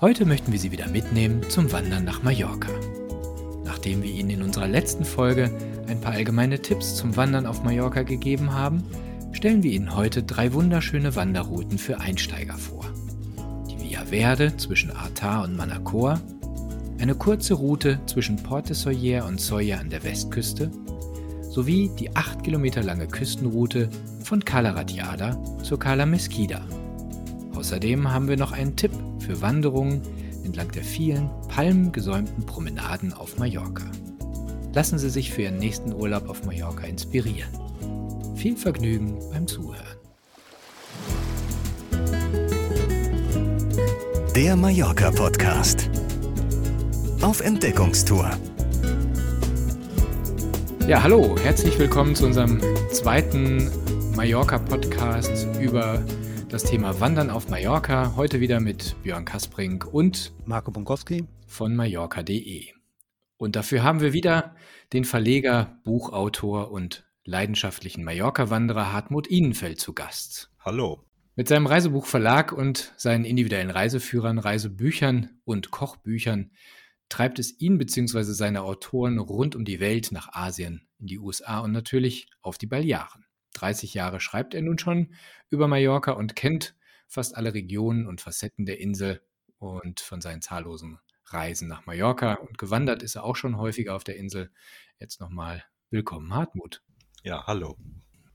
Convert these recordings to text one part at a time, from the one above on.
Heute möchten wir Sie wieder mitnehmen zum Wandern nach Mallorca. Nachdem wir Ihnen in unserer letzten Folge ein paar allgemeine Tipps zum Wandern auf Mallorca gegeben haben, stellen wir Ihnen heute drei wunderschöne Wanderrouten für Einsteiger vor. Die Via Verde zwischen Artar und Manacor, eine kurze Route zwischen Port de Soyer und Soya an der Westküste sowie die 8 Kilometer lange Küstenroute von Cala Radiada zur Cala Mesquida. Außerdem haben wir noch einen Tipp für Wanderungen entlang der vielen palmgesäumten Promenaden auf Mallorca. Lassen Sie sich für Ihren nächsten Urlaub auf Mallorca inspirieren. Viel Vergnügen beim Zuhören. Der Mallorca Podcast. Auf Entdeckungstour. Ja, hallo, herzlich willkommen zu unserem zweiten Mallorca-Podcast über das Thema Wandern auf Mallorca. Heute wieder mit Björn Kasprink und Marco Bonkowski von Mallorca.de. Und dafür haben wir wieder den Verleger, Buchautor und leidenschaftlichen Mallorca-Wanderer Hartmut Ihnenfeld zu Gast. Hallo. Mit seinem Reisebuchverlag und seinen individuellen Reiseführern, Reisebüchern und Kochbüchern treibt es ihn bzw. seine Autoren rund um die Welt nach Asien, in die USA und natürlich auf die Balearen. 30 Jahre schreibt er nun schon über Mallorca und kennt fast alle Regionen und Facetten der Insel und von seinen zahllosen Reisen nach Mallorca und gewandert ist er auch schon häufiger auf der Insel. Jetzt nochmal willkommen, Hartmut. Ja, hallo.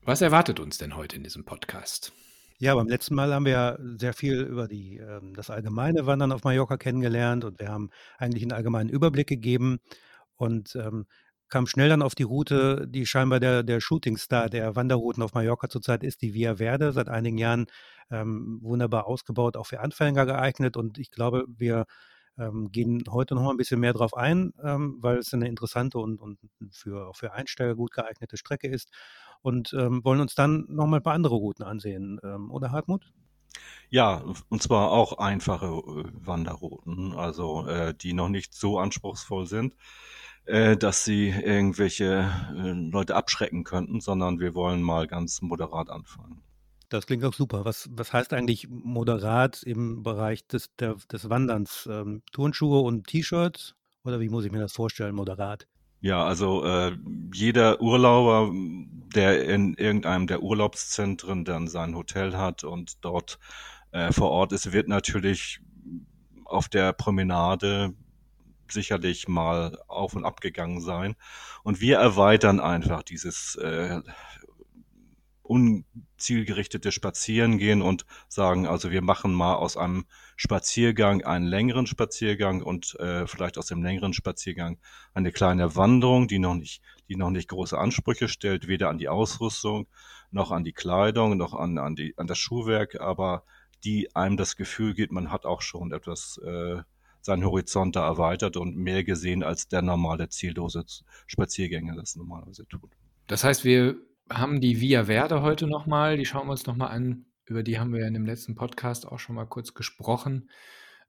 Was erwartet uns denn heute in diesem Podcast? Ja, beim letzten Mal haben wir ja sehr viel über die, ähm, das allgemeine Wandern auf Mallorca kennengelernt und wir haben eigentlich einen allgemeinen Überblick gegeben und ähm, kam schnell dann auf die Route, die scheinbar der, der Shootingstar der Wanderrouten auf Mallorca zurzeit ist, die Via Verde, seit einigen Jahren ähm, wunderbar ausgebaut, auch für Anfänger geeignet. Und ich glaube, wir ähm, gehen heute noch mal ein bisschen mehr drauf ein, ähm, weil es eine interessante und, und für, auch für Einsteiger gut geeignete Strecke ist. Und ähm, wollen uns dann noch mal ein paar andere Routen ansehen, ähm, oder Hartmut? Ja, und zwar auch einfache äh, Wanderrouten, also äh, die noch nicht so anspruchsvoll sind, äh, dass sie irgendwelche äh, Leute abschrecken könnten, sondern wir wollen mal ganz moderat anfangen. Das klingt auch super. Was, was heißt eigentlich moderat im Bereich des, der, des Wanderns? Ähm, Turnschuhe und T-Shirts? Oder wie muss ich mir das vorstellen, moderat? Ja, also äh, jeder Urlauber, der in irgendeinem der Urlaubszentren dann sein Hotel hat und dort äh, vor Ort ist, wird natürlich auf der Promenade sicherlich mal auf und ab gegangen sein. Und wir erweitern einfach dieses äh, unzielgerichtete Spazierengehen und sagen, also wir machen mal aus einem Spaziergang einen längeren Spaziergang und äh, vielleicht aus dem längeren Spaziergang eine kleine Wanderung, die noch nicht, die noch nicht große Ansprüche stellt, weder an die Ausrüstung noch an die Kleidung noch an, an, die, an das Schuhwerk, aber die einem das Gefühl gibt, man hat auch schon etwas äh, seinen Horizont da erweitert und mehr gesehen, als der normale ziellose Spaziergänger das normalerweise tut. Das heißt, wir haben die Via Verde heute nochmal, die schauen wir uns nochmal an. Über die haben wir ja in dem letzten Podcast auch schon mal kurz gesprochen.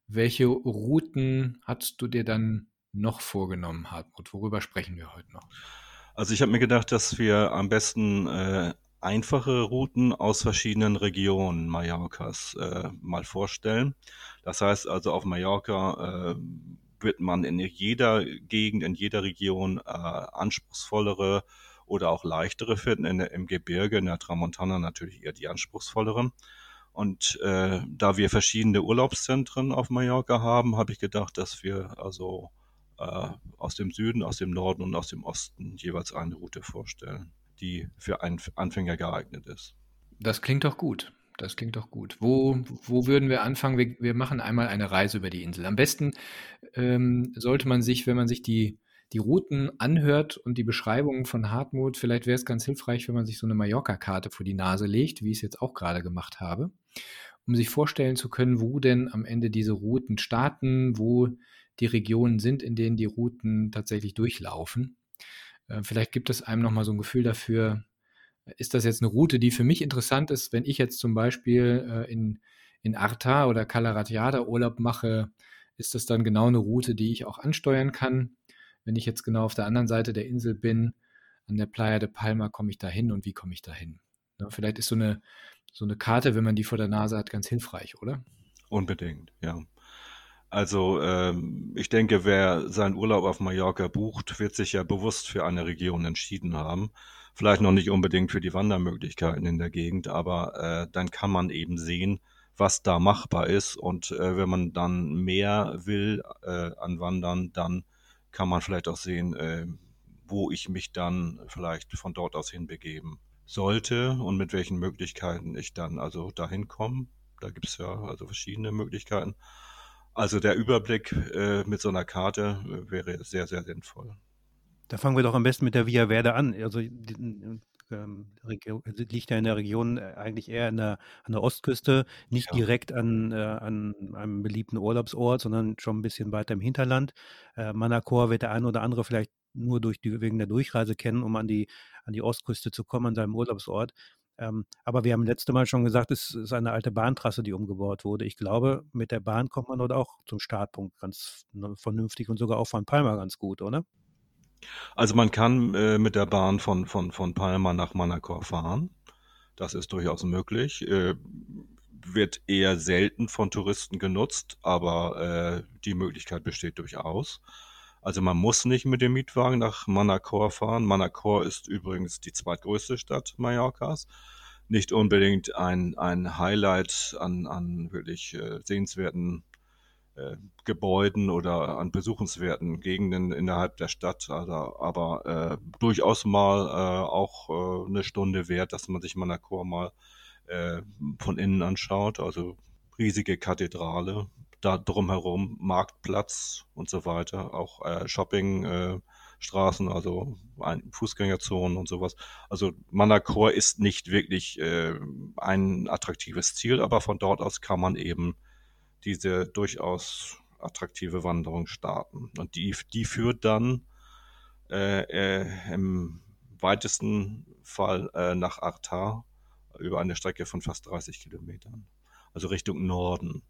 Welche Routen hast du dir dann noch vorgenommen, Hartmut? Worüber sprechen wir heute noch? Also ich habe mir gedacht, dass wir am besten äh, einfache Routen aus verschiedenen Regionen Mallorcas äh, mal vorstellen. Das heißt also auf Mallorca äh, wird man in jeder Gegend, in jeder Region äh, anspruchsvollere oder auch leichtere finden. In Im Gebirge, in der Tramontana natürlich eher die anspruchsvolleren. Und äh, da wir verschiedene Urlaubszentren auf Mallorca haben, habe ich gedacht, dass wir also äh, aus dem Süden, aus dem Norden und aus dem Osten jeweils eine Route vorstellen, die für einen Anfänger geeignet ist. Das klingt doch gut. Das klingt doch gut. Wo, wo würden wir anfangen? Wir, wir machen einmal eine Reise über die Insel. Am besten ähm, sollte man sich, wenn man sich die die Routen anhört und die Beschreibungen von Hartmut, vielleicht wäre es ganz hilfreich, wenn man sich so eine Mallorca-Karte vor die Nase legt, wie ich es jetzt auch gerade gemacht habe, um sich vorstellen zu können, wo denn am Ende diese Routen starten, wo die Regionen sind, in denen die Routen tatsächlich durchlaufen. Äh, vielleicht gibt es einem nochmal so ein Gefühl dafür, ist das jetzt eine Route, die für mich interessant ist, wenn ich jetzt zum Beispiel äh, in, in Arta oder Calaratiada Urlaub mache, ist das dann genau eine Route, die ich auch ansteuern kann? wenn ich jetzt genau auf der anderen Seite der Insel bin, an der Playa de Palma, komme ich da hin und wie komme ich da hin? Ja, vielleicht ist so eine, so eine Karte, wenn man die vor der Nase hat, ganz hilfreich, oder? Unbedingt, ja. Also ähm, ich denke, wer seinen Urlaub auf Mallorca bucht, wird sich ja bewusst für eine Region entschieden haben. Vielleicht noch nicht unbedingt für die Wandermöglichkeiten in der Gegend, aber äh, dann kann man eben sehen, was da machbar ist. Und äh, wenn man dann mehr will äh, an Wandern, dann kann man vielleicht auch sehen, äh, wo ich mich dann vielleicht von dort aus hinbegeben sollte und mit welchen Möglichkeiten ich dann also dahin komme. Da gibt es ja also verschiedene Möglichkeiten. Also der Überblick äh, mit so einer Karte äh, wäre sehr, sehr sinnvoll. Da fangen wir doch am besten mit der Via Verde an. Also die, ähm, liegt ja in der Region äh, eigentlich eher der, an der Ostküste, nicht ja. direkt an, äh, an einem beliebten Urlaubsort, sondern schon ein bisschen weiter im Hinterland. Äh, Manacor wird der eine oder andere vielleicht nur durch die, wegen der Durchreise kennen, um an die, an die Ostküste zu kommen, an seinem Urlaubsort. Ähm, aber wir haben letzte Mal schon gesagt, es ist eine alte Bahntrasse, die umgebaut wurde. Ich glaube, mit der Bahn kommt man dort auch zum Startpunkt ganz ne, vernünftig und sogar auch von Palma ganz gut, oder? Also man kann äh, mit der Bahn von, von, von Palma nach Manacor fahren. Das ist durchaus möglich. Äh, wird eher selten von Touristen genutzt, aber äh, die Möglichkeit besteht durchaus. Also man muss nicht mit dem Mietwagen nach Manacor fahren. Manacor ist übrigens die zweitgrößte Stadt Mallorcas. Nicht unbedingt ein, ein Highlight an, an wirklich äh, sehenswerten äh, Gebäuden oder an besuchenswerten Gegenden innerhalb der Stadt, also, aber äh, durchaus mal äh, auch äh, eine Stunde wert, dass man sich Manacor mal äh, von innen anschaut. Also riesige Kathedrale, da drumherum Marktplatz und so weiter, auch äh, Shopping. Äh, also Fußgängerzonen und sowas. Also Manacor ist nicht wirklich äh, ein attraktives Ziel, aber von dort aus kann man eben diese durchaus attraktive Wanderung starten. Und die, die führt dann äh, äh, im weitesten Fall äh, nach Artar über eine Strecke von fast 30 Kilometern. Also Richtung Norden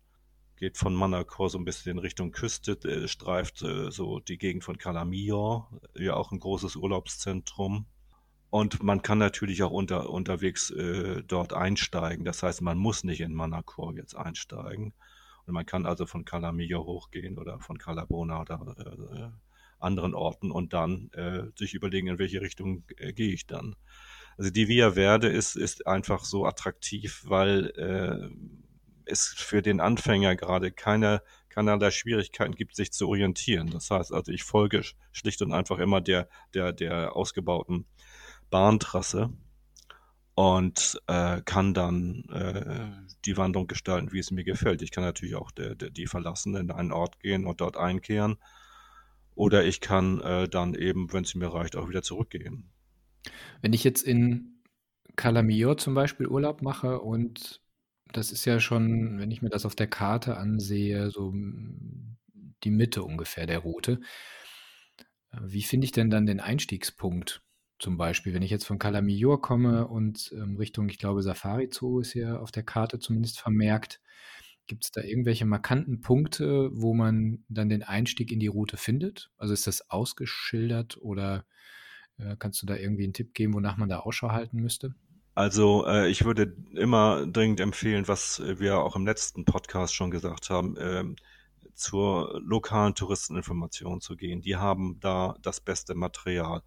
geht von Manacor so ein bisschen Richtung Küste, äh, streift äh, so die Gegend von Calamillor, ja auch ein großes Urlaubszentrum. Und man kann natürlich auch unter, unterwegs äh, dort einsteigen. Das heißt, man muss nicht in Manacor jetzt einsteigen. Und man kann also von Calamillor hochgehen oder von Calabona oder äh, anderen Orten und dann äh, sich überlegen, in welche Richtung äh, gehe ich dann. Also die Via Verde ist, ist einfach so attraktiv, weil äh, es für den Anfänger gerade keine, keinerlei Schwierigkeiten gibt, sich zu orientieren. Das heißt also, ich folge schlicht und einfach immer der, der, der ausgebauten Bahntrasse und äh, kann dann äh, die Wanderung gestalten, wie es mir gefällt. Ich kann natürlich auch der, der, die verlassen, in einen Ort gehen und dort einkehren. Oder ich kann äh, dann eben, wenn es mir reicht, auch wieder zurückgehen. Wenn ich jetzt in Calamillor zum Beispiel Urlaub mache und das ist ja schon, wenn ich mir das auf der Karte ansehe, so hm, die Mitte ungefähr der Route. Äh, wie finde ich denn dann den Einstiegspunkt? Zum Beispiel, wenn ich jetzt von Calamillor komme und ähm, Richtung, ich glaube, Safari Zoo ist ja auf der Karte zumindest vermerkt. Gibt es da irgendwelche markanten Punkte, wo man dann den Einstieg in die Route findet? Also ist das ausgeschildert oder äh, kannst du da irgendwie einen Tipp geben, wonach man da Ausschau halten müsste? Also äh, ich würde immer dringend empfehlen, was wir auch im letzten Podcast schon gesagt haben, äh, zur lokalen Touristeninformation zu gehen. Die haben da das beste Material.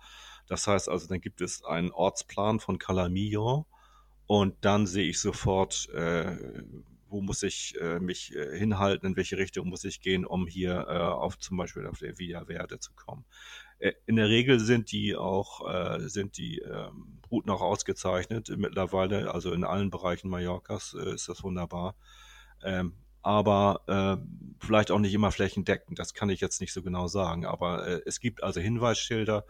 Das heißt also, dann gibt es einen Ortsplan von Calamillo und dann sehe ich sofort, äh, wo muss ich äh, mich äh, hinhalten, in welche Richtung muss ich gehen, um hier äh, auf zum Beispiel auf der Via Verde zu kommen. Äh, in der Regel sind die auch, äh, sind die ähm, Routen auch ausgezeichnet mittlerweile, also in allen Bereichen Mallorcas äh, ist das wunderbar. Ähm, aber äh, vielleicht auch nicht immer flächendeckend, das kann ich jetzt nicht so genau sagen. Aber äh, es gibt also Hinweisschilder.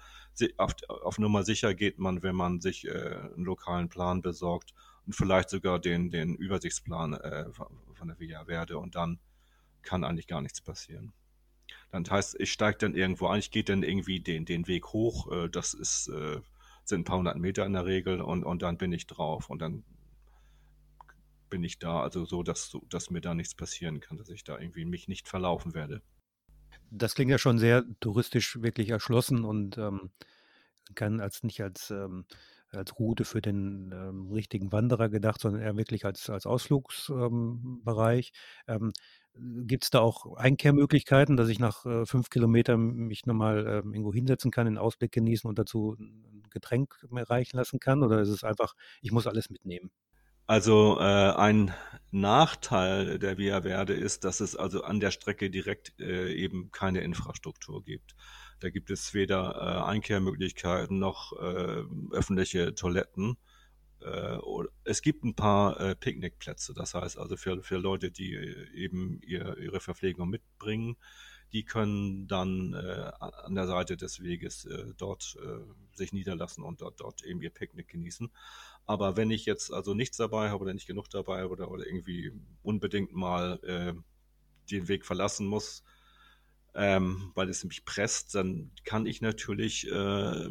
Auf, auf Nummer sicher geht man, wenn man sich äh, einen lokalen Plan besorgt und vielleicht sogar den, den Übersichtsplan äh, von der Via Verde und dann kann eigentlich gar nichts passieren. Dann heißt, ich steige dann irgendwo ein, ich gehe dann irgendwie den, den Weg hoch, äh, das ist, äh, sind ein paar hundert Meter in der Regel und, und dann bin ich drauf und dann bin ich da, also so, dass, dass mir da nichts passieren kann, dass ich da irgendwie mich nicht verlaufen werde. Das klingt ja schon sehr touristisch wirklich erschlossen und ähm, kann als nicht als, ähm, als Route für den ähm, richtigen Wanderer gedacht, sondern eher wirklich als, als Ausflugsbereich. Gibt es da auch Einkehrmöglichkeiten, dass ich nach äh, fünf Kilometern mich nochmal ähm, irgendwo hinsetzen kann, den Ausblick genießen und dazu ein Getränk mir reichen lassen kann? Oder ist es einfach, ich muss alles mitnehmen? Also äh, ein Nachteil der Via Verde ist, dass es also an der Strecke direkt äh, eben keine Infrastruktur gibt. Da gibt es weder äh, Einkehrmöglichkeiten noch äh, öffentliche Toiletten. Äh, es gibt ein paar äh, Picknickplätze, das heißt also für, für Leute, die eben ihr, ihre Verpflegung mitbringen, die können dann äh, an der Seite des Weges äh, dort äh, sich niederlassen und dort, dort eben ihr Picknick genießen. Aber wenn ich jetzt also nichts dabei habe oder nicht genug dabei habe oder, oder irgendwie unbedingt mal äh, den Weg verlassen muss, ähm, weil es mich presst, dann kann ich natürlich, äh,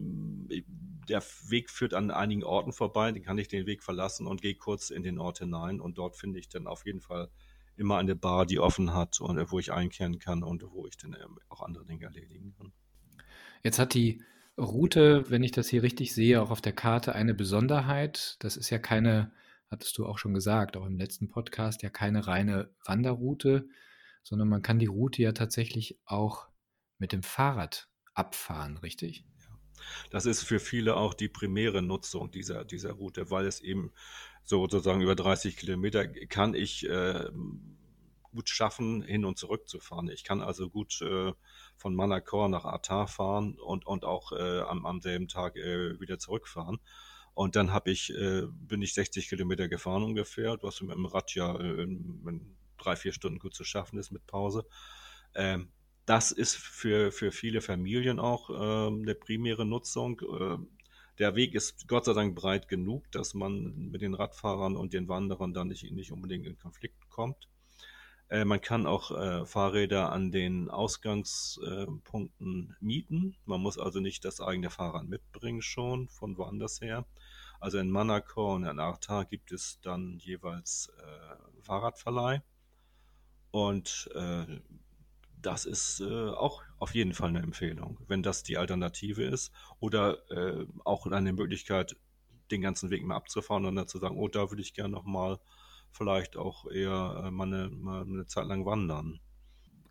der Weg führt an einigen Orten vorbei, dann kann ich den Weg verlassen und gehe kurz in den Ort hinein und dort finde ich dann auf jeden Fall immer eine Bar, die offen hat und wo ich einkehren kann und wo ich dann ähm, auch andere Dinge erledigen kann. Jetzt hat die Route, wenn ich das hier richtig sehe, auch auf der Karte eine Besonderheit. Das ist ja keine, hattest du auch schon gesagt, auch im letzten Podcast, ja keine reine Wanderroute, sondern man kann die Route ja tatsächlich auch mit dem Fahrrad abfahren, richtig? Das ist für viele auch die primäre Nutzung dieser, dieser Route, weil es eben sozusagen über 30 Kilometer kann ich äh, gut schaffen, hin und zurück zu fahren. Ich kann also gut äh, von Manacor nach Atar fahren und, und auch äh, am, am selben Tag äh, wieder zurückfahren. Und dann habe ich, äh, bin ich 60 Kilometer gefahren ungefähr, was mit dem Rad ja äh, in, in drei, vier Stunden gut zu schaffen ist mit Pause. Ähm, das ist für, für viele Familien auch äh, eine primäre Nutzung. Äh, der Weg ist Gott sei Dank breit genug, dass man mit den Radfahrern und den Wanderern da nicht, nicht unbedingt in Konflikt kommt. Äh, man kann auch äh, Fahrräder an den Ausgangspunkten mieten. Man muss also nicht das eigene Fahrrad mitbringen schon von woanders her. Also in Manacor und in Arta gibt es dann jeweils äh, Fahrradverleih. Und äh, das ist äh, auch auf jeden Fall eine Empfehlung, wenn das die Alternative ist. Oder äh, auch eine Möglichkeit, den ganzen Weg mal abzufahren und dann zu sagen, oh, da würde ich gerne nochmal vielleicht auch eher äh, mal, eine, mal eine Zeit lang wandern.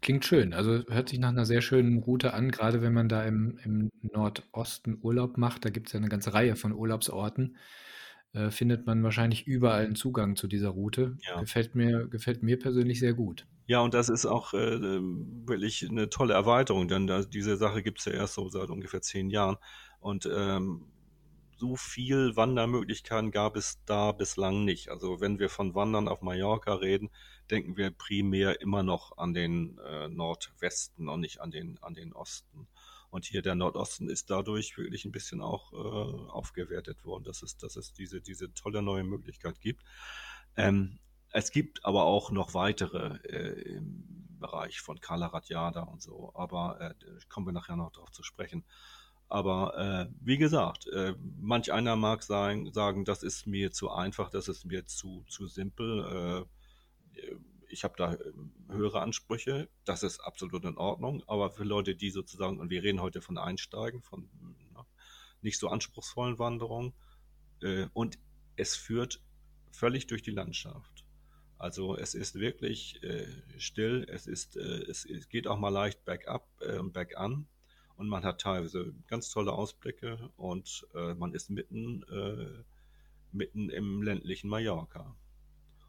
Klingt schön. Also hört sich nach einer sehr schönen Route an, gerade wenn man da im, im Nordosten Urlaub macht. Da gibt es ja eine ganze Reihe von Urlaubsorten. Äh, findet man wahrscheinlich überall einen Zugang zu dieser Route. Ja. Gefällt mir, gefällt mir persönlich sehr gut. Ja, und das ist auch äh, wirklich eine tolle Erweiterung, denn da, diese Sache gibt es ja erst so seit ungefähr zehn Jahren. Und ähm, so viel Wandermöglichkeiten gab es da bislang nicht. Also wenn wir von Wandern auf Mallorca reden, denken wir primär immer noch an den äh, Nordwesten und nicht an den, an den Osten. Und hier der Nordosten ist dadurch wirklich ein bisschen auch äh, aufgewertet worden, dass es, dass es diese, diese tolle neue Möglichkeit gibt. Ähm, es gibt aber auch noch weitere äh, im Bereich von Kala Radjada und so, aber äh, kommen wir nachher noch darauf zu sprechen. Aber äh, wie gesagt, äh, manch einer mag sagen, sagen, das ist mir zu einfach, das ist mir zu, zu simpel. Äh, ich habe da ähm, höhere Ansprüche, das ist absolut in Ordnung, aber für Leute, die sozusagen, und wir reden heute von Einsteigen, von na, nicht so anspruchsvollen Wanderungen, äh, und es führt völlig durch die Landschaft. Also es ist wirklich äh, still, es, ist, äh, es, es, geht auch mal leicht bergab, äh, bergan. Und man hat teilweise ganz tolle Ausblicke und äh, man ist mitten, äh, mitten im ländlichen Mallorca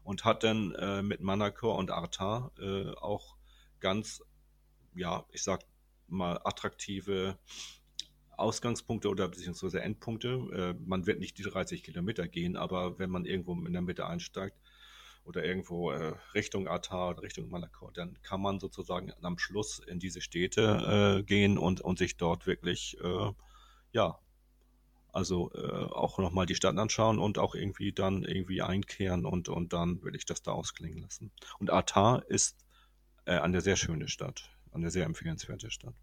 und hat dann äh, mit Manacor und Arta äh, auch ganz, ja, ich sag mal, attraktive Ausgangspunkte oder beziehungsweise Endpunkte. Äh, man wird nicht die 30 Kilometer gehen, aber wenn man irgendwo in der Mitte einsteigt oder irgendwo äh, Richtung Arta oder Richtung Manacor, dann kann man sozusagen am Schluss in diese Städte äh, gehen und, und sich dort wirklich, äh, ja, also äh, auch nochmal die Stadt anschauen und auch irgendwie dann irgendwie einkehren und, und dann will ich das da ausklingen lassen. Und Atar ist äh, eine sehr schöne Stadt, eine sehr empfehlenswerte Stadt.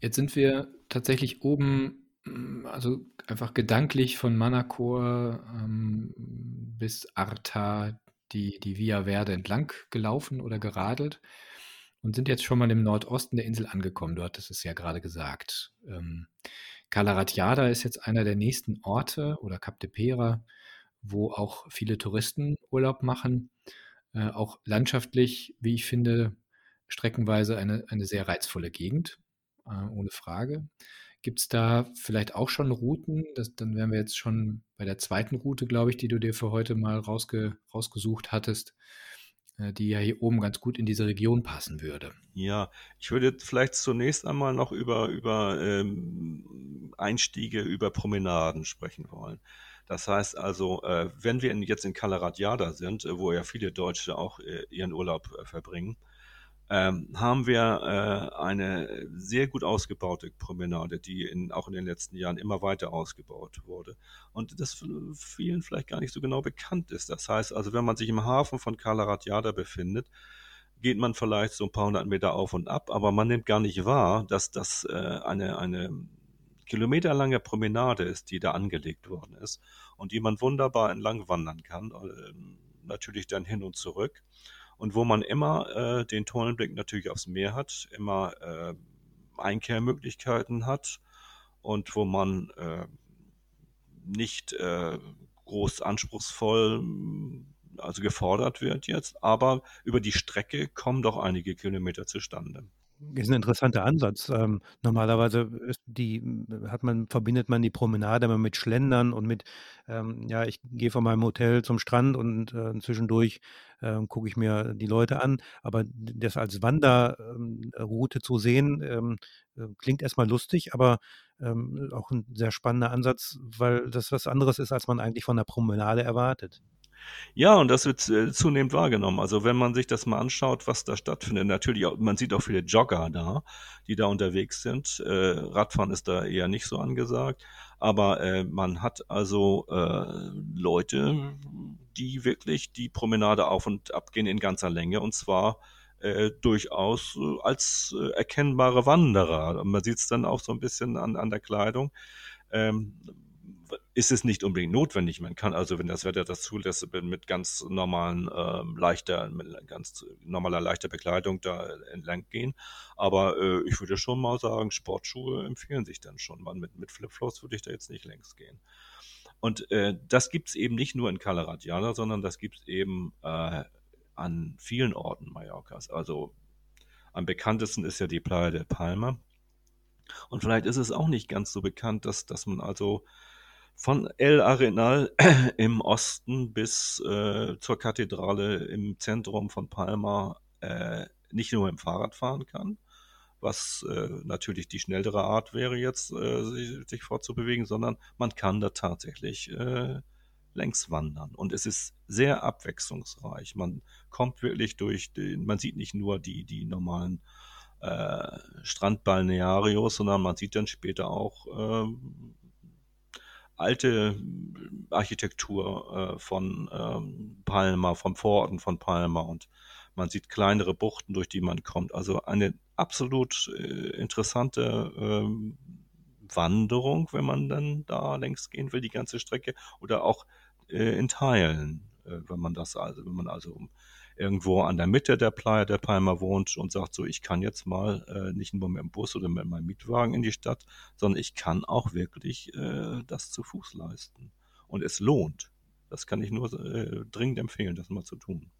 Jetzt sind wir tatsächlich oben, mm, also einfach gedanklich von Manacor ähm, bis Arta die, die Via Verde entlang gelaufen oder geradelt und sind jetzt schon mal im Nordosten der Insel angekommen. Du hattest es ja gerade gesagt. Ähm, Calaratiada ist jetzt einer der nächsten Orte oder Cap de Pera, wo auch viele Touristen Urlaub machen. Äh, auch landschaftlich, wie ich finde, streckenweise eine, eine sehr reizvolle Gegend, äh, ohne Frage. Gibt es da vielleicht auch schon Routen? Das, dann wären wir jetzt schon bei der zweiten Route, glaube ich, die du dir für heute mal rausge, rausgesucht hattest, die ja hier oben ganz gut in diese Region passen würde. Ja, ich würde vielleicht zunächst einmal noch über, über ähm, Einstiege, über Promenaden sprechen wollen. Das heißt also, äh, wenn wir in, jetzt in Kalaratjada sind, äh, wo ja viele Deutsche auch äh, ihren Urlaub äh, verbringen, ähm, haben wir äh, eine sehr gut ausgebaute Promenade, die in, auch in den letzten Jahren immer weiter ausgebaut wurde. Und das vielen vielleicht gar nicht so genau bekannt ist. Das heißt also, wenn man sich im Hafen von Kalaratjada befindet, geht man vielleicht so ein paar hundert Meter auf und ab, aber man nimmt gar nicht wahr, dass das äh, eine, eine kilometerlange Promenade ist, die da angelegt worden ist und die man wunderbar entlang wandern kann, äh, natürlich dann hin und zurück und wo man immer äh, den tollen Blick natürlich aufs Meer hat, immer äh, Einkehrmöglichkeiten hat und wo man äh, nicht äh, groß anspruchsvoll also gefordert wird jetzt, aber über die Strecke kommen doch einige Kilometer zustande. Ist ein interessanter Ansatz. Ähm, normalerweise ist die hat man verbindet man die Promenade immer mit Schlendern und mit, ähm, ja, ich gehe von meinem Hotel zum Strand und, äh, zwischendurch, ähm, gucke ich mir die Leute an. Aber das als Wanderroute zu sehen, ähm, äh, klingt erstmal lustig, aber, ähm, auch ein sehr spannender Ansatz, weil das was anderes ist, als man eigentlich von der Promenade erwartet. Ja, und das wird äh, zunehmend wahrgenommen. Also wenn man sich das mal anschaut, was da stattfindet, natürlich, auch, man sieht auch viele Jogger da, die da unterwegs sind. Äh, Radfahren ist da eher nicht so angesagt, aber äh, man hat also äh, Leute, die wirklich die Promenade auf und ab gehen in ganzer Länge und zwar äh, durchaus äh, als erkennbare Wanderer. Man sieht es dann auch so ein bisschen an, an der Kleidung. Ähm, ist es nicht unbedingt notwendig. Man kann also, wenn das Wetter das zulässt, mit ganz normalen, ähm, leichter, mit ganz normaler leichter Bekleidung da entlang gehen. Aber äh, ich würde schon mal sagen, Sportschuhe empfehlen sich dann schon. Man mit, mit Flipflops würde ich da jetzt nicht längst gehen. Und äh, das gibt es eben nicht nur in Calaratjana, sondern das gibt es eben äh, an vielen Orten Mallorcas. Also am bekanntesten ist ja die Playa de Palma. Und vielleicht ist es auch nicht ganz so bekannt, dass, dass man also von El Arenal im Osten bis äh, zur Kathedrale im Zentrum von Palma äh, nicht nur im Fahrrad fahren kann, was äh, natürlich die schnellere Art wäre jetzt, äh, sich, sich fortzubewegen, sondern man kann da tatsächlich äh, längs wandern. Und es ist sehr abwechslungsreich. Man kommt wirklich durch, den, man sieht nicht nur die, die normalen äh, Strandbalnearios, sondern man sieht dann später auch ähm, alte Architektur äh, von ähm, Palma, vom Vororten von Palma und man sieht kleinere Buchten, durch die man kommt. Also eine absolut äh, interessante ähm, Wanderung, wenn man dann da längs gehen will, die ganze Strecke, oder auch äh, in Teilen, äh, wenn man das also, wenn man also irgendwo an der Mitte der Playa der Palma wohnt und sagt so, ich kann jetzt mal äh, nicht nur mit dem Bus oder mit meinem Mietwagen in die Stadt, sondern ich kann auch wirklich äh, das zu Fuß leisten. Und es lohnt. Das kann ich nur äh, dringend empfehlen, das mal zu tun.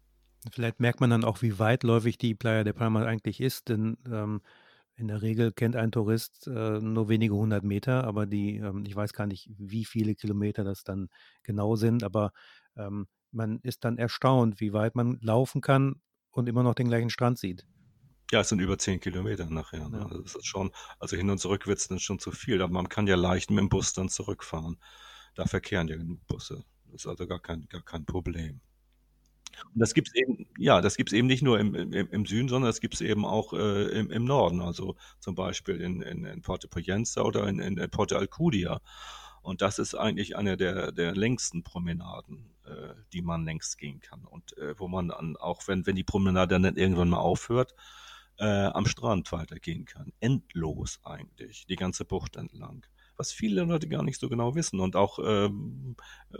Vielleicht merkt man dann auch, wie weitläufig die Playa de Palma eigentlich ist, denn ähm, in der Regel kennt ein Tourist äh, nur wenige hundert Meter, aber die, ähm, ich weiß gar nicht, wie viele Kilometer das dann genau sind, aber ähm, man ist dann erstaunt, wie weit man laufen kann und immer noch den gleichen Strand sieht. Ja, es sind über zehn Kilometer nachher. Ne? Ja. Also, das ist schon, also hin und zurück wird es dann schon zu viel, aber man kann ja leicht mit dem Bus dann zurückfahren. Da verkehren ja genug Busse. Das ist also gar kein, gar kein Problem. Und das gibt es eben, ja, das gibt es eben nicht nur im, im, im Süden, sondern das gibt es eben auch äh, im, im Norden, also zum Beispiel in, in, in Porto Poyenza oder in, in Porto Alcudia. Und das ist eigentlich eine der, der längsten Promenaden, äh, die man längst gehen kann. Und äh, wo man dann, auch wenn, wenn die Promenade dann irgendwann mal aufhört, äh, am Strand weitergehen kann. Endlos eigentlich, die ganze Bucht entlang. Was viele Leute gar nicht so genau wissen und auch ähm, äh,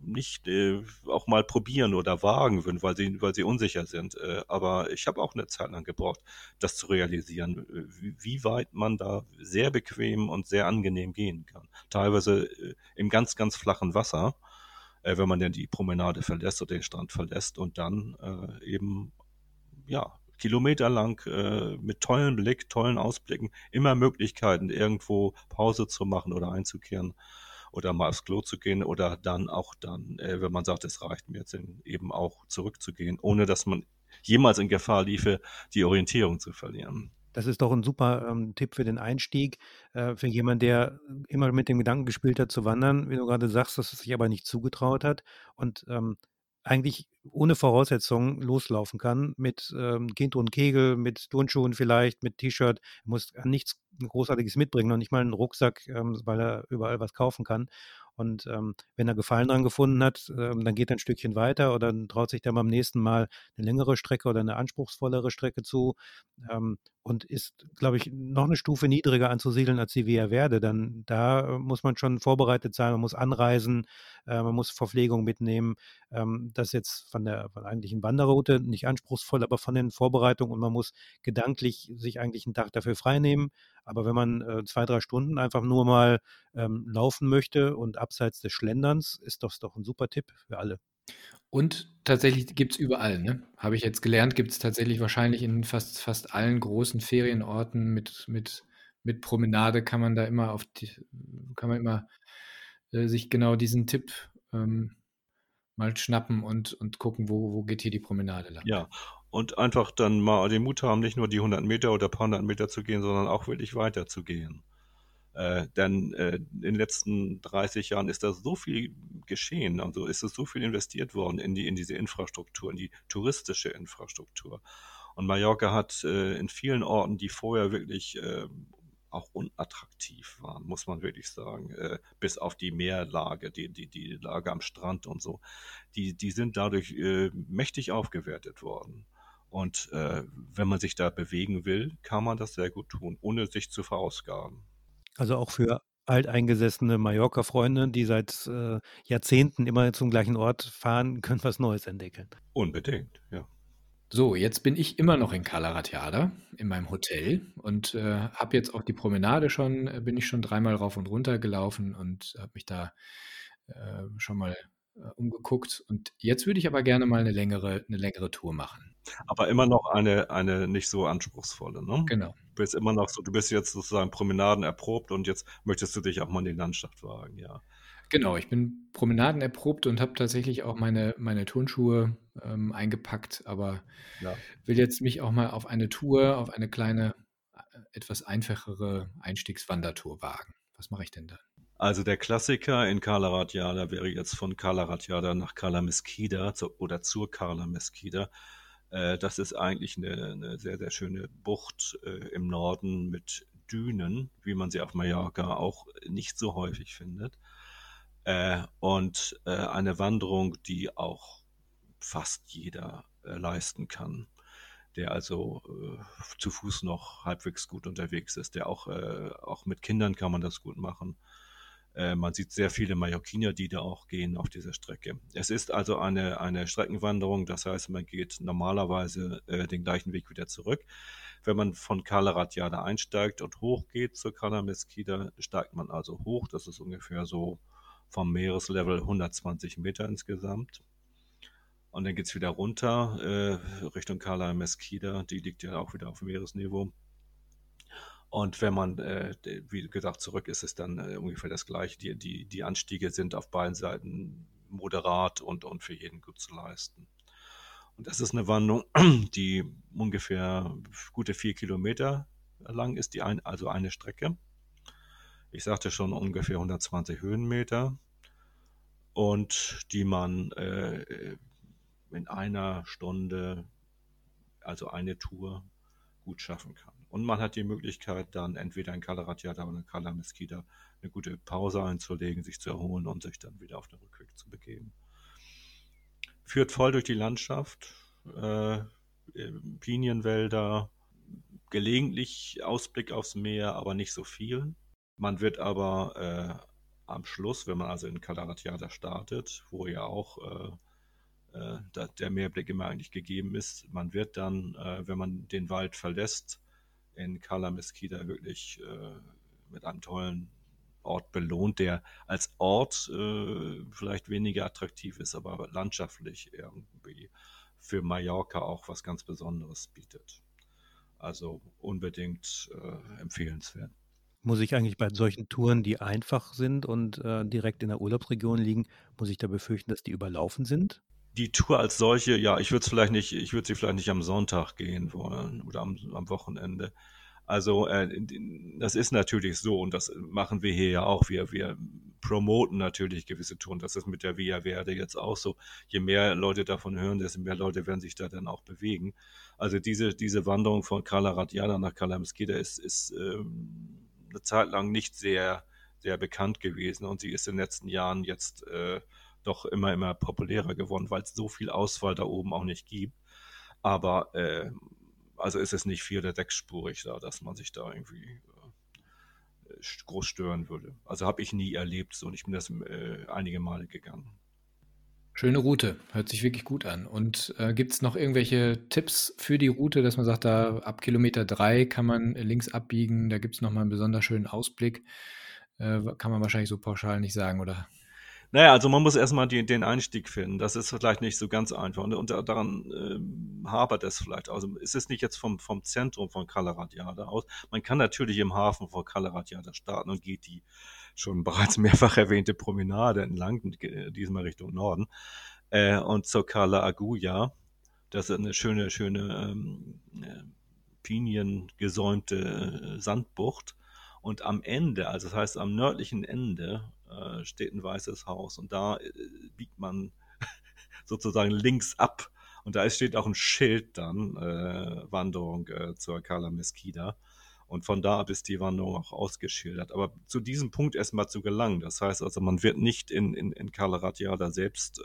nicht äh, auch mal probieren oder wagen würden, weil sie, weil sie unsicher sind. Äh, aber ich habe auch eine Zeit lang gebraucht, das zu realisieren, wie, wie, weit man da sehr bequem und sehr angenehm gehen kann. Teilweise äh, im ganz, ganz flachen Wasser, äh, wenn man denn die Promenade verlässt oder den Strand verlässt und dann äh, eben, ja, kilometerlang äh, mit tollen Blick, tollen Ausblicken, immer Möglichkeiten, irgendwo Pause zu machen oder einzukehren oder mal aufs Klo zu gehen oder dann auch dann, äh, wenn man sagt, es reicht mir jetzt eben auch zurückzugehen, ohne dass man jemals in Gefahr liefe, die Orientierung zu verlieren. Das ist doch ein super ähm, Tipp für den Einstieg, äh, für jemanden, der immer mit dem Gedanken gespielt hat zu wandern, wie du gerade sagst, dass es sich aber nicht zugetraut hat und ähm, eigentlich ohne Voraussetzungen loslaufen kann mit ähm, Kind und Kegel, mit Turnschuhen vielleicht, mit T-Shirt, muss nichts Großartiges mitbringen, noch nicht mal einen Rucksack, ähm, weil er überall was kaufen kann. Und ähm, wenn er Gefallen dran gefunden hat, ähm, dann geht er ein Stückchen weiter oder dann traut sich dann beim nächsten Mal eine längere Strecke oder eine anspruchsvollere Strecke zu ähm, und ist, glaube ich, noch eine Stufe niedriger anzusiedeln als die Via Verde. Dann da äh, muss man schon vorbereitet sein, man muss anreisen, äh, man muss Verpflegung mitnehmen. Ähm, das ist jetzt von der, von der eigentlichen Wanderroute nicht anspruchsvoll, aber von den Vorbereitungen und man muss gedanklich sich eigentlich einen Tag dafür freinehmen. Aber wenn man äh, zwei, drei Stunden einfach nur mal ähm, laufen möchte und abseits des Schlenderns, ist das doch ein super Tipp für alle. Und tatsächlich gibt es überall, ne? Habe ich jetzt gelernt, gibt es tatsächlich wahrscheinlich in fast, fast allen großen Ferienorten mit, mit, mit Promenade kann man da immer auf die, kann man immer äh, sich genau diesen Tipp ähm, mal schnappen und, und gucken, wo, wo geht hier die Promenade lang. Ja, und einfach dann mal den Mut haben, nicht nur die 100 Meter oder paar hundert Meter zu gehen, sondern auch wirklich weiter zu gehen. Äh, denn äh, in den letzten 30 Jahren ist da so viel geschehen, also ist es so viel investiert worden in, die, in diese Infrastruktur, in die touristische Infrastruktur. Und Mallorca hat äh, in vielen Orten, die vorher wirklich äh, auch unattraktiv waren, muss man wirklich sagen, äh, bis auf die Meerlage, die, die, die Lage am Strand und so, die, die sind dadurch äh, mächtig aufgewertet worden. Und äh, wenn man sich da bewegen will, kann man das sehr gut tun, ohne sich zu verausgaben. Also auch für alteingesessene Mallorca-Freunde, die seit äh, Jahrzehnten immer zum gleichen Ort fahren, können was Neues entdecken. Unbedingt, ja. So, jetzt bin ich immer noch in Calaratiada in meinem Hotel und äh, habe jetzt auch die Promenade schon, äh, bin ich schon dreimal rauf und runter gelaufen und habe mich da äh, schon mal äh, umgeguckt. Und jetzt würde ich aber gerne mal eine längere, eine längere Tour machen. Aber immer noch eine, eine nicht so anspruchsvolle, ne? Genau. Du bist immer noch so, du bist jetzt sozusagen Promenaden erprobt und jetzt möchtest du dich auch mal in die Landschaft wagen, ja. Genau, ich bin Promenaden erprobt und habe tatsächlich auch meine, meine Turnschuhe ähm, eingepackt, aber ja. will jetzt mich auch mal auf eine Tour, auf eine kleine, äh, etwas einfachere Einstiegswandertour wagen. Was mache ich denn da? Also der Klassiker in Kala Ratjada wäre jetzt von Kala Ratjada nach Kala Mesquida zu, oder zur Kala Mesquida. Äh, das ist eigentlich eine, eine, sehr, sehr schöne Bucht äh, im Norden mit Dünen, wie man sie auf Mallorca auch nicht so häufig findet. Äh, und eine Wanderung, die auch fast jeder leisten kann der also zu Fuß noch halbwegs gut unterwegs ist, der auch, auch mit Kindern kann man das gut machen. Äh, man sieht sehr viele Mallorquiner, die da auch gehen auf dieser Strecke. Es ist also eine, eine Streckenwanderung, das heißt, man geht normalerweise äh, den gleichen Weg wieder zurück. Wenn man von Kalaratjada einsteigt und hochgeht zur Kala Mesquita, steigt man also hoch. Das ist ungefähr so vom Meereslevel 120 Meter insgesamt. Und dann geht es wieder runter äh, Richtung Kala Mesquita. Die liegt ja auch wieder auf Meeresniveau. Und wenn man, äh, wie gesagt, zurück ist es dann äh, ungefähr das gleiche. Die, die, die Anstiege sind auf beiden Seiten moderat und, und für jeden gut zu leisten. Und das ist eine Wanderung, die ungefähr gute vier Kilometer lang ist, die ein, also eine Strecke. Ich sagte schon ungefähr 120 Höhenmeter und die man äh, in einer Stunde, also eine Tour, gut schaffen kann. Und man hat die Möglichkeit, dann entweder in Calaratiata oder in Cala Mesquita eine gute Pause einzulegen, sich zu erholen und sich dann wieder auf den Rückweg zu begeben. Führt voll durch die Landschaft, äh, Pinienwälder, gelegentlich Ausblick aufs Meer, aber nicht so viel. Man wird aber äh, am Schluss, wenn man also in Calaratiata startet, wo ja auch äh, äh der Meerblick immer eigentlich gegeben ist, man wird dann, äh, wenn man den Wald verlässt, in Kala Mesquita wirklich äh, mit einem tollen Ort belohnt, der als Ort äh, vielleicht weniger attraktiv ist, aber landschaftlich irgendwie für Mallorca auch was ganz Besonderes bietet. Also unbedingt äh, empfehlenswert. Muss ich eigentlich bei solchen Touren, die einfach sind und äh, direkt in der Urlaubsregion liegen, muss ich da befürchten, dass die überlaufen sind? Die Tour als solche, ja, ich würde vielleicht nicht, ich würde sie vielleicht nicht am Sonntag gehen wollen oder am, am Wochenende. Also äh, das ist natürlich so und das machen wir hier ja auch. Wir, wir promoten natürlich gewisse Touren. Das ist mit der Via Verde jetzt auch so. Je mehr Leute davon hören, desto mehr Leute werden sich da dann auch bewegen. Also diese, diese Wanderung von Cala Radiana nach Cala Mesquita ist, ist ähm, eine Zeit lang nicht sehr, sehr bekannt gewesen und sie ist in den letzten Jahren jetzt äh, doch immer, immer populärer geworden, weil es so viel Auswahl da oben auch nicht gibt. Aber äh, also ist es nicht vier- oder sechsspurig da, dass man sich da irgendwie äh, groß stören würde. Also habe ich nie erlebt so und ich bin das äh, einige Male gegangen. Schöne Route, hört sich wirklich gut an. Und äh, gibt es noch irgendwelche Tipps für die Route, dass man sagt, da ab Kilometer drei kann man links abbiegen, da gibt es nochmal einen besonders schönen Ausblick? Äh, kann man wahrscheinlich so pauschal nicht sagen, oder? Naja, also man muss erstmal die, den Einstieg finden. Das ist vielleicht nicht so ganz einfach. Und, und daran äh, hapert es vielleicht. Also es ist nicht jetzt vom, vom Zentrum von Kalaratjada aus. Man kann natürlich im Hafen von Kalaratjada starten und geht die schon bereits mehrfach erwähnte Promenade entlang, diesmal Richtung Norden. Äh, und zur Kala Aguja. Das ist eine schöne, schöne ähm, äh, piniengesäumte äh, Sandbucht. Und am Ende, also das heißt am nördlichen Ende, äh, steht ein weißes Haus und da äh, biegt man sozusagen links ab und da steht auch ein Schild dann, äh, Wanderung äh, zur Cala Mesquida. Und von da ab ist die Wanderung auch ausgeschildert. Aber zu diesem Punkt erstmal zu gelangen, das heißt also, man wird nicht in, in, in Cala Ratiada selbst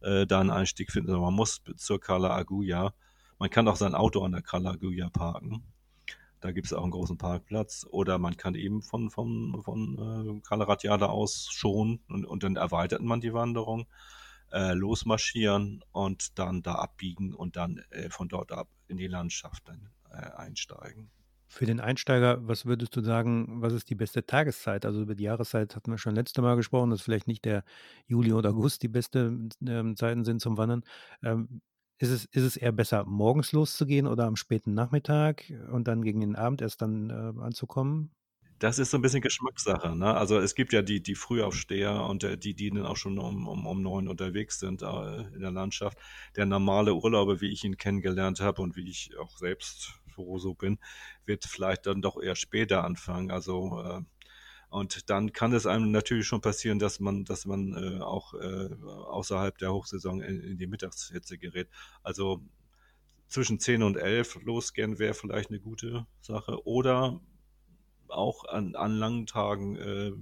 da einen Einstieg finden, sondern man muss zur Cala Aguja. Man kann auch sein Auto an der Cala Aguja parken. Da gibt es auch einen großen Parkplatz. Oder man kann eben von, von, von äh, Kalaratjada aus schon und, und dann erweitert man die Wanderung, äh, losmarschieren und dann da abbiegen und dann äh, von dort ab in die Landschaft dann, äh, einsteigen. Für den Einsteiger, was würdest du sagen, was ist die beste Tageszeit? Also über die Jahreszeit hatten wir schon letzte Mal gesprochen, dass vielleicht nicht der Juli oder August die besten ähm, Zeiten sind zum Wandern. Ähm, ist es, ist es eher besser, morgens loszugehen oder am späten Nachmittag und dann gegen den Abend erst dann äh, anzukommen? Das ist so ein bisschen Geschmackssache. Ne? Also es gibt ja die, die Frühaufsteher und äh, die, die dann auch schon um, um, um neun unterwegs sind äh, in der Landschaft. Der normale Urlauber, wie ich ihn kennengelernt habe und wie ich auch selbst so bin, wird vielleicht dann doch eher später anfangen. Also äh, und dann kann es einem natürlich schon passieren, dass man, dass man äh, auch äh, außerhalb der Hochsaison in, in, die Mittagshitze gerät. Also zwischen 10 und 11 losgehen wäre vielleicht eine gute Sache. Oder auch an, an langen Tagen äh, äh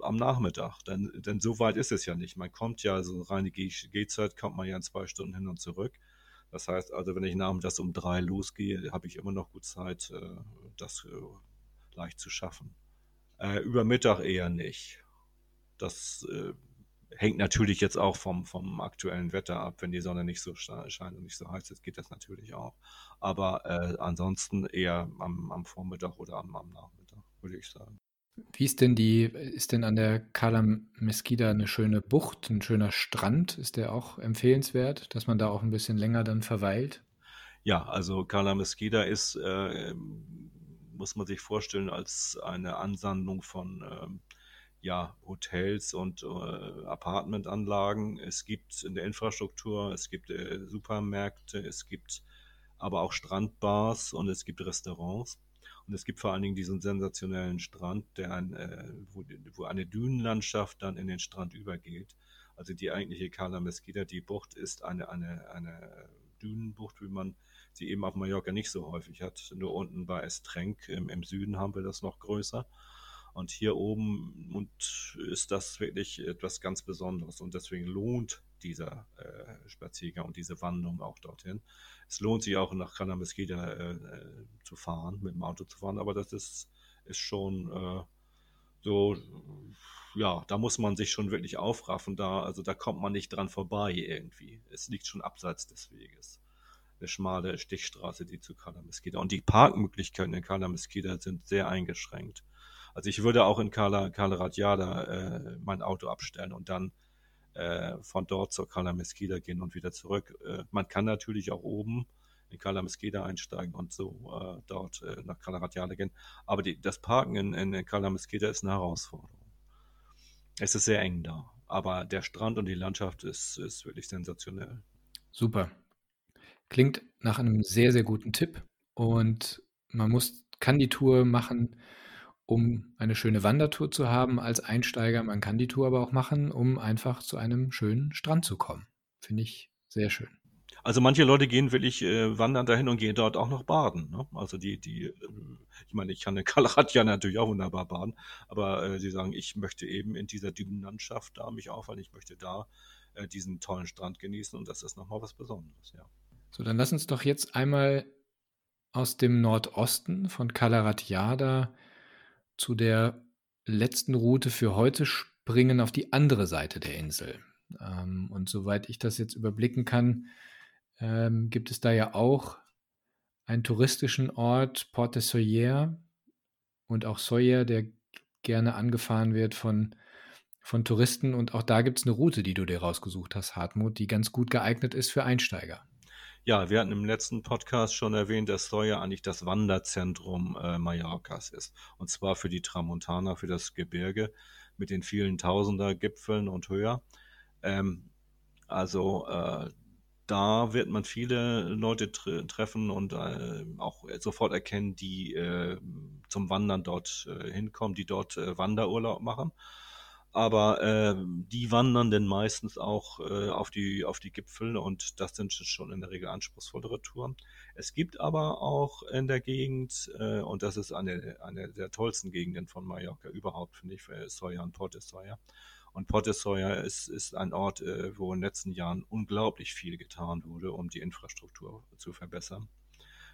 am Nachmittag. Denn, denn so weit ist es ja nicht. Man kommt ja, so reine Gehzeit kommt man ja in zwei Stunden hin und zurück. Das heißt also, wenn ich nachmittags um drei losgehe, habe ich immer noch gut Zeit, äh, das äh, leicht zu schaffen. Äh, über Mittag eher nicht. Das äh, hängt natürlich jetzt auch vom, vom aktuellen Wetter ab. Wenn die Sonne nicht so scheint und nicht so heiß ist, geht das natürlich auch. Aber äh, ansonsten eher am, am, Vormittag oder am, am Nachmittag, würde ich sagen. Wie ist denn die, ist denn an der Cala Mesquita eine schöne Bucht, ein schöner Strand? Ist der auch empfehlenswert, dass man da auch ein bisschen länger dann verweilt? Ja, also Cala Mesquita ist äh, muss man sich vorstellen als eine Ansammlung von ähm, ja, Hotels und äh, Apartmentanlagen. Es gibt in der Infrastruktur, es gibt äh, Supermärkte, es gibt aber auch Strandbars und es gibt Restaurants. Und es gibt vor allen Dingen diesen sensationellen Strand, der ein, äh, wo, wo, eine Dünenlandschaft dann in den Strand übergeht. Also die eigentliche Cala Mesquita, die Bucht ist eine, eine, eine Dünenbucht, wie man die eben auf Mallorca nicht so häufig hat. Nur unten bei Estrenk im, im Süden haben wir das noch größer. Und hier oben und ist das wirklich etwas ganz Besonderes. Und deswegen lohnt dieser äh, Spaziergang und diese Wanderung auch dorthin. Es lohnt sich auch nach Cana Mesquita äh, äh, zu fahren, mit dem Auto zu fahren, aber das ist, ist schon äh, so, ja, da muss man sich schon wirklich aufraffen. Da, also da kommt man nicht dran vorbei irgendwie. Es liegt schon abseits des Weges eine schmale Stichstraße, die zu Cala Mesquita. Und die Parkmöglichkeiten in Cala Mesquita sind sehr eingeschränkt. Also ich würde auch in Cala Radiada äh, mein Auto abstellen und dann äh, von dort zur Cala Mesquita gehen und wieder zurück. Äh, man kann natürlich auch oben in Cala Mesquita einsteigen und so äh, dort äh, nach Cala Radiale gehen. Aber die, das Parken in, in Cala Mesquita ist eine Herausforderung. Es ist sehr eng da, aber der Strand und die Landschaft ist, ist wirklich sensationell. Super. Klingt nach einem sehr, sehr guten Tipp und man muss, kann die Tour machen, um eine schöne Wandertour zu haben als Einsteiger. Man kann die Tour aber auch machen, um einfach zu einem schönen Strand zu kommen. Finde ich sehr schön. Also manche Leute gehen wirklich äh, wandern dahin und gehen dort auch noch baden. Ne? Also die, die, äh, ich meine, ich kann in Kalaratja natürlich auch wunderbar baden, aber äh, sie sagen, ich möchte eben in dieser dünnen Landschaft da mich aufhalten, ich möchte da äh, diesen tollen Strand genießen und das ist nochmal was Besonderes, ja. So, dann lass uns doch jetzt einmal aus dem Nordosten von Kalaratjada zu der letzten Route für heute springen auf die andere Seite der Insel. Ähm, und soweit ich das jetzt überblicken kann, ähm, gibt es da ja auch einen touristischen Ort, Porte Soyer und auch Soyer, der gerne angefahren wird von, von Touristen. Und auch da gibt es eine Route, die du dir rausgesucht hast, Hartmut, die ganz gut geeignet ist für Einsteiger. Ja, wir hatten im letzten Podcast schon erwähnt, dass Soyer eigentlich das Wanderzentrum äh, Mallorcas ist. Und zwar für die Tramontana, für das Gebirge mit den vielen Tausender Gipfeln und höher. Ähm, also äh, da wird man viele Leute tre treffen und äh, auch sofort erkennen, die äh, zum Wandern dort äh, hinkommen, die dort äh, Wanderurlaub machen. Aber ähm, die wandern denn meistens auch äh, auf, die, auf die Gipfel und das sind schon in der Regel anspruchsvollere Touren. Es gibt aber auch in der Gegend, äh, und das ist eine, eine der tollsten Gegenden von Mallorca überhaupt, finde ich, für Soja und Porte Soja, und Pottessoyer ist, ist ein Ort, äh, wo in den letzten Jahren unglaublich viel getan wurde, um die Infrastruktur zu verbessern.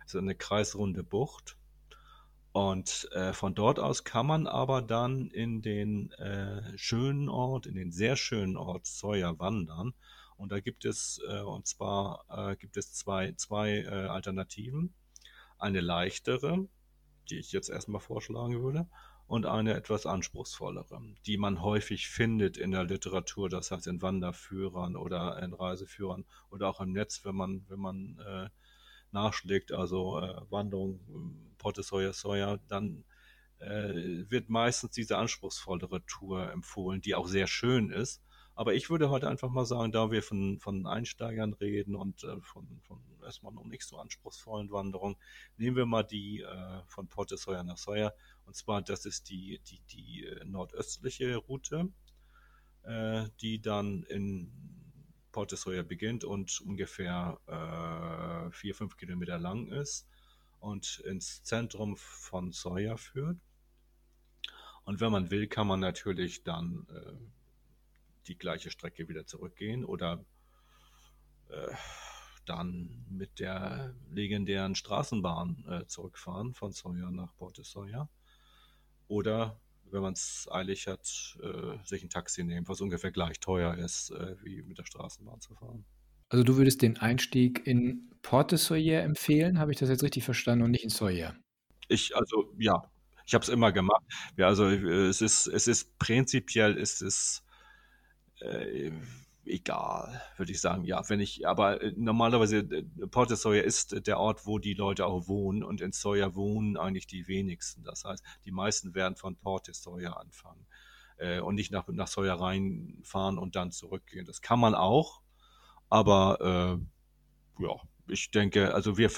Es ist eine kreisrunde Bucht. Und äh, von dort aus kann man aber dann in den äh, schönen Ort, in den sehr schönen Ort Sawyer wandern. Und da gibt es, äh, und zwar äh, gibt es zwei, zwei äh, Alternativen. Eine leichtere, die ich jetzt erstmal vorschlagen würde, und eine etwas anspruchsvollere, die man häufig findet in der Literatur, das heißt in Wanderführern oder in Reiseführern oder auch im Netz, wenn man, wenn man äh, nachschlägt, also äh, Wanderung Porte Soya Soya, dann äh, wird meistens diese anspruchsvollere Tour empfohlen, die auch sehr schön ist. Aber ich würde heute einfach mal sagen, da wir von, von Einsteigern reden und äh, von, von erstmal noch nicht so anspruchsvollen Wanderungen, nehmen wir mal die äh, von Porte Soya nach Soya und zwar, das ist die, die, die äh, nordöstliche Route, äh, die dann in Porte Soya beginnt und ungefähr äh, vier, fünf Kilometer lang ist und ins Zentrum von Soya führt. Und wenn man will, kann man natürlich dann äh, die gleiche Strecke wieder zurückgehen oder äh, dann mit der legendären Straßenbahn äh, zurückfahren von Soya nach Porte Soya. Oder wenn man es eilig hat, äh, sich ein Taxi nehmen, was ungefähr gleich teuer ist, äh, wie mit der Straßenbahn zu fahren. Also du würdest den Einstieg in Porte Soyer empfehlen, habe ich das jetzt richtig verstanden und nicht in Soyer? Ich, also ja, ich habe es immer gemacht. Ja, also äh, es ist, es ist prinzipiell ist es äh, egal, würde ich sagen. Ja, wenn ich, aber äh, normalerweise äh, Porte Sawyer ist der Ort, wo die Leute auch wohnen und in Sawyer wohnen eigentlich die wenigsten. Das heißt, die meisten werden von Porte Sawyer anfangen äh, und nicht nach, nach Sawyer reinfahren und dann zurückgehen. Das kann man auch, aber äh, ja, ich denke, also wir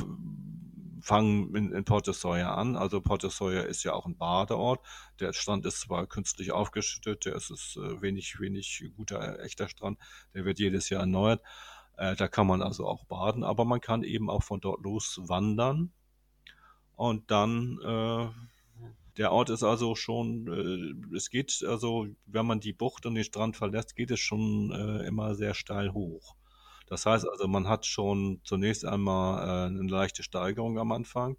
fangen in, in Porto Sawyer an. Also Porto Sawyer ist ja auch ein Badeort. Der Strand ist zwar künstlich aufgeschüttet, der ist, ist äh, wenig, wenig guter, echter Strand. Der wird jedes Jahr erneuert. Äh, da kann man also auch baden, aber man kann eben auch von dort los wandern. Und dann, äh, der Ort ist also schon, äh, es geht also, wenn man die Bucht und den Strand verlässt, geht es schon äh, immer sehr steil hoch. Das heißt also, man hat schon zunächst einmal äh, eine leichte Steigerung am Anfang,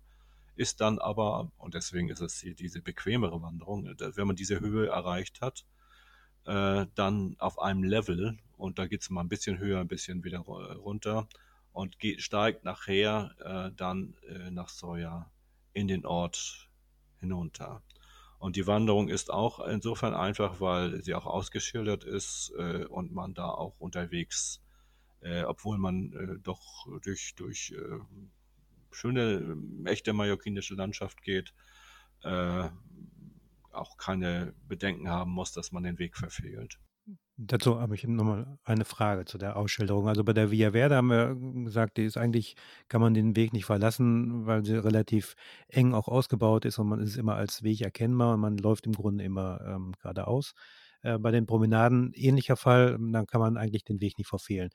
ist dann aber, und deswegen ist es hier diese bequemere Wanderung, äh, wenn man diese Höhe erreicht hat, äh, dann auf einem Level und da geht es mal ein bisschen höher, ein bisschen wieder runter und geht, steigt nachher äh, dann äh, nach Soja in den Ort hinunter. Und die Wanderung ist auch insofern einfach, weil sie auch ausgeschildert ist äh, und man da auch unterwegs, äh, obwohl man äh, doch durch, durch äh, schöne, echte mallorquinische Landschaft geht, äh, auch keine Bedenken haben muss, dass man den Weg verfehlt. Dazu habe ich nochmal eine Frage zu der Ausschilderung. Also bei der Via Verde haben wir gesagt, die ist eigentlich, kann man den Weg nicht verlassen, weil sie relativ eng auch ausgebaut ist und man ist immer als Weg erkennbar und man läuft im Grunde immer ähm, geradeaus. Äh, bei den Promenaden ähnlicher Fall, dann kann man eigentlich den Weg nicht verfehlen.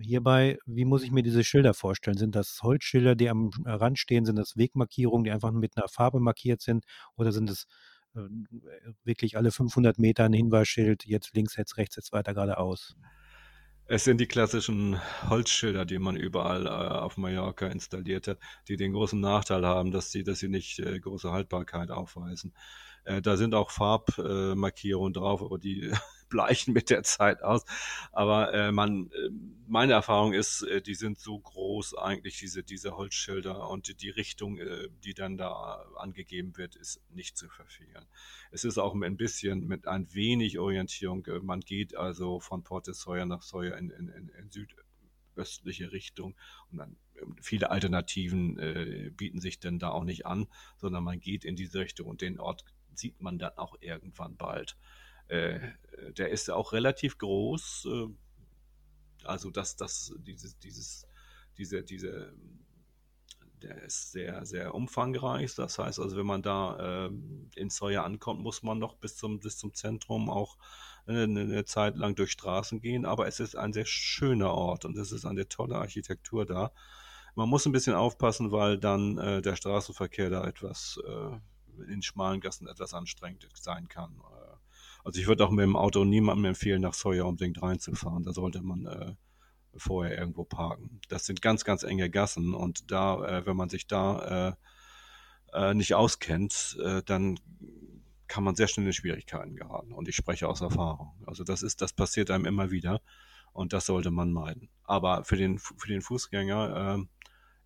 Hierbei, wie muss ich mir diese Schilder vorstellen? Sind das Holzschilder, die am Rand stehen? Sind das Wegmarkierungen, die einfach mit einer Farbe markiert sind? Oder sind es äh, wirklich alle 500 Meter ein Hinweisschild, jetzt links, jetzt rechts, jetzt weiter geradeaus. Es sind die klassischen Holzschilder, die man überall äh, auf Mallorca installiert hat, die den großen Nachteil haben, dass sie, dass sie nicht äh, große Haltbarkeit aufweisen. Äh, da sind auch Farbmarkierungen drauf, aber die bleichen mit der Zeit aus. Aber äh, man, äh, meine Erfahrung ist, äh, die sind so groß eigentlich, diese, diese Holzschilder und die, Richtung, äh, die dann da angegeben wird, ist nicht zu verfehlen. Es ist auch ein bisschen mit ein wenig Orientierung. Äh, man geht also von Port de Sawyer nach Sawyer in, in, in, in südöstliche Richtung und dann ähm, viele Alternativen äh, bieten sich denn da auch nicht an, sondern man geht in diese Richtung und den Ort sieht man dann auch irgendwann bald. Äh, der ist auch relativ groß. Äh, also dass das dieses dieses diese diese der ist sehr sehr umfangreich. Das heißt also, wenn man da äh, in Sawyer ankommt, muss man noch bis zum bis zum Zentrum auch eine, eine Zeit lang durch Straßen gehen. Aber es ist ein sehr schöner Ort und es ist eine tolle Architektur da. Man muss ein bisschen aufpassen, weil dann äh, der Straßenverkehr da etwas äh, in schmalen Gassen etwas anstrengend sein kann. Äh, also ich würde auch mit dem Auto niemandem empfehlen, nach Sawyer unbedingt reinzufahren. Da sollte man äh, vorher irgendwo parken. Das sind ganz, ganz enge Gassen und da, äh, wenn man sich da äh, äh, nicht auskennt, äh, dann kann man sehr schnell in Schwierigkeiten geraten. Und ich spreche aus Erfahrung. Also das ist, das passiert einem immer wieder und das sollte man meiden. Aber für den, für den Fußgänger